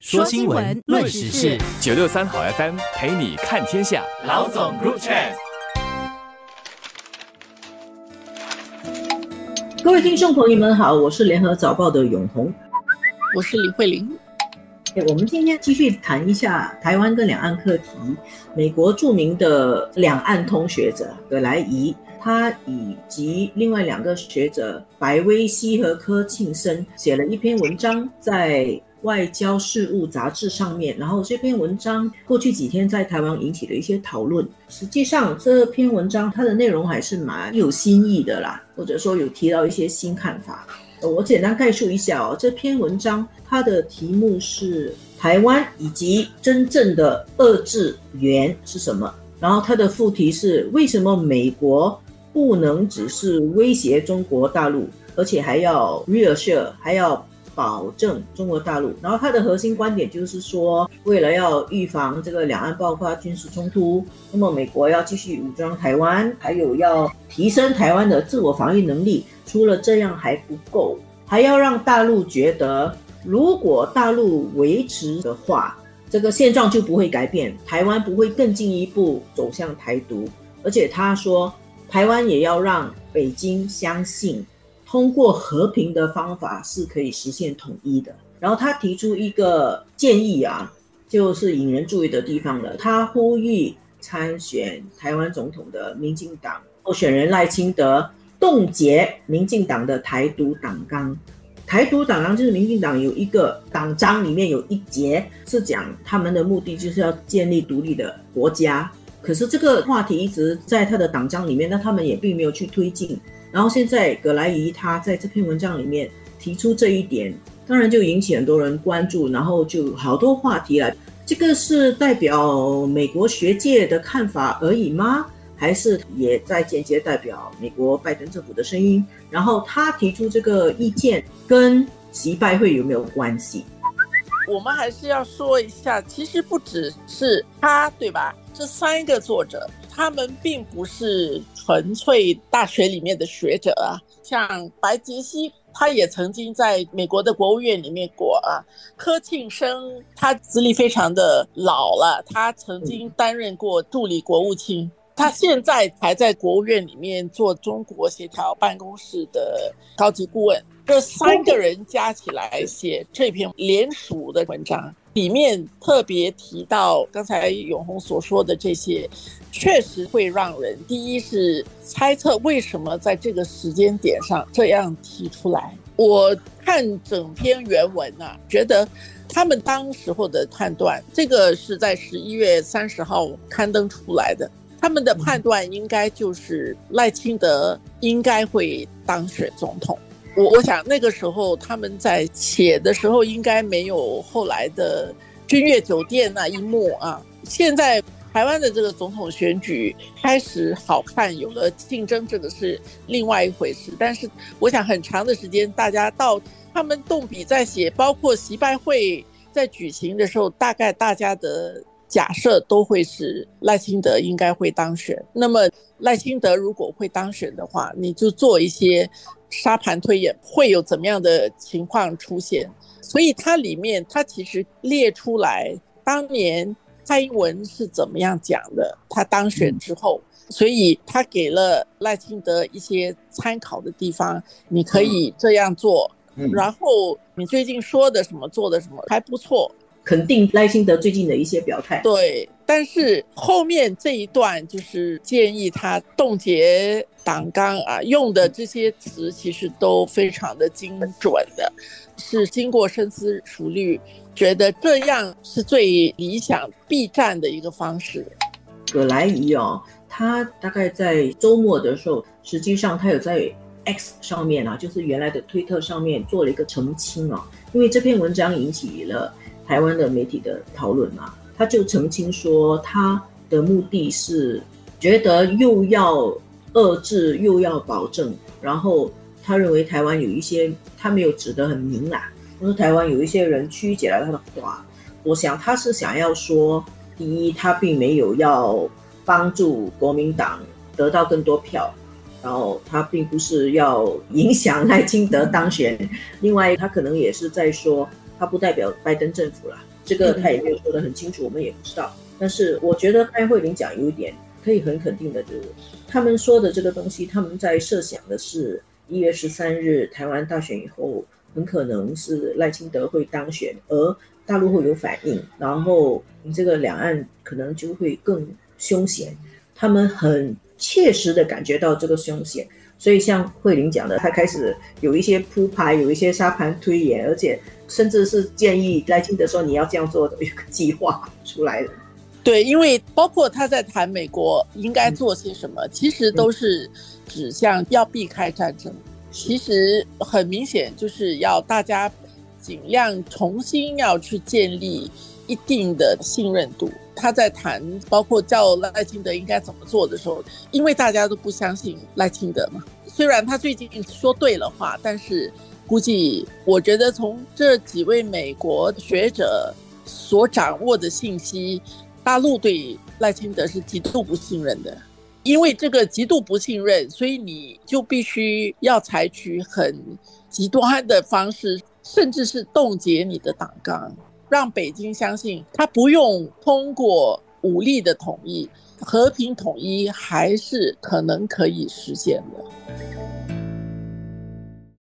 说新闻，论时事，九六三好 FM 陪你看天下。老总 Group Chat，各位听众朋友们好，我是联合早报的永红，我是李慧玲。我们今天继续谈一下台湾跟两岸课题。美国著名的两岸通学者葛莱仪，他以及另外两个学者白威西和柯庆生写了一篇文章，在。外交事务杂志上面，然后这篇文章过去几天在台湾引起了一些讨论。实际上，这篇文章它的内容还是蛮有新意的啦，或者说有提到一些新看法。我简单概述一下哦，这篇文章它的题目是“台湾以及真正的遏制源是什么”，然后它的副题是“为什么美国不能只是威胁中国大陆，而且还要 reassure，还要”保证中国大陆，然后他的核心观点就是说，为了要预防这个两岸爆发军事冲突，那么美国要继续武装台湾，还有要提升台湾的自我防御能力。除了这样还不够，还要让大陆觉得，如果大陆维持的话，这个现状就不会改变，台湾不会更进一步走向台独。而且他说，台湾也要让北京相信。通过和平的方法是可以实现统一的。然后他提出一个建议啊，就是引人注意的地方了。他呼吁参选台湾总统的民进党候选人赖清德冻结民进党的台独党纲。台独党纲就是民进党有一个党章里面有一节是讲他们的目的就是要建立独立的国家。可是这个话题一直在他的党章里面，那他们也并没有去推进。然后现在葛莱仪他在这篇文章里面提出这一点，当然就引起很多人关注，然后就好多话题了。这个是代表美国学界的看法而已吗？还是也在间接代表美国拜登政府的声音？然后他提出这个意见跟习拜会有没有关系？我们还是要说一下，其实不只是他，对吧？这三个作者。他们并不是纯粹大学里面的学者啊，像白杰西，他也曾经在美国的国务院里面过啊。柯庆生，他资历非常的老了，他曾经担任过助理国务卿，他现在还在国务院里面做中国协调办公室的高级顾问。这三个人加起来写这篇联署的文章。里面特别提到刚才永红所说的这些，确实会让人第一是猜测为什么在这个时间点上这样提出来。我看整篇原文啊，觉得他们当时候的判断，这个是在十一月三十号刊登出来的，他们的判断应该就是赖清德应该会当选总统。我我想那个时候他们在写的时候，应该没有后来的君悦酒店那一幕啊。现在台湾的这个总统选举开始好看，有了竞争，这个是另外一回事。但是我想很长的时间，大家到他们动笔在写，包括习拜会在举行的时候，大概大家的假设都会是赖清德应该会当选。那么赖清德如果会当选的话，你就做一些。沙盘推演会有怎么样的情况出现？所以它里面它其实列出来当年蔡英文是怎么样讲的，他当选之后，所以他给了赖清德一些参考的地方，你可以这样做。然后你最近说的什么做的什么还不错。肯定赖清德最近的一些表态，对，但是后面这一段就是建议他冻结党纲啊，用的这些词其实都非常的精准的，是经过深思熟虑，觉得这样是最理想避战的一个方式。葛莱仪哦，他大概在周末的时候，实际上他有在 X 上面啊，就是原来的推特上面做了一个澄清啊，因为这篇文章引起了。台湾的媒体的讨论嘛，他就澄清说，他的目的是觉得又要遏制又要保证，然后他认为台湾有一些他没有指得很明啦，他说台湾有一些人曲解了他的话，我想他是想要说，第一，他并没有要帮助国民党得到更多票，然后他并不是要影响赖清德当选，另外他可能也是在说。他不代表拜登政府啦，这个他也没有说得很清楚，我们也不知道。但是我觉得戴慧玲讲有一点可以很肯定的，就是他们说的这个东西，他们在设想的是一月十三日台湾大选以后，很可能是赖清德会当选，而大陆会有反应，然后你这个两岸可能就会更凶险。他们很切实的感觉到这个凶险。所以像慧玲讲的，他开始有一些铺排，有一些沙盘推演，而且甚至是建议赖清德说你要这样做的一个计划出来了。对，因为包括他在谈美国应该做些什么，其实都是指向要避开战争。其实很明显就是要大家尽量重新要去建立一定的信任度。他在谈包括叫赖清德应该怎么做的时候，因为大家都不相信赖清德嘛。虽然他最近说对了话，但是估计我觉得从这几位美国学者所掌握的信息，大陆对赖清德是极度不信任的。因为这个极度不信任，所以你就必须要采取很极端的方式，甚至是冻结你的党纲。让北京相信，他不用通过武力的统一，和平统一还是可能可以实现的。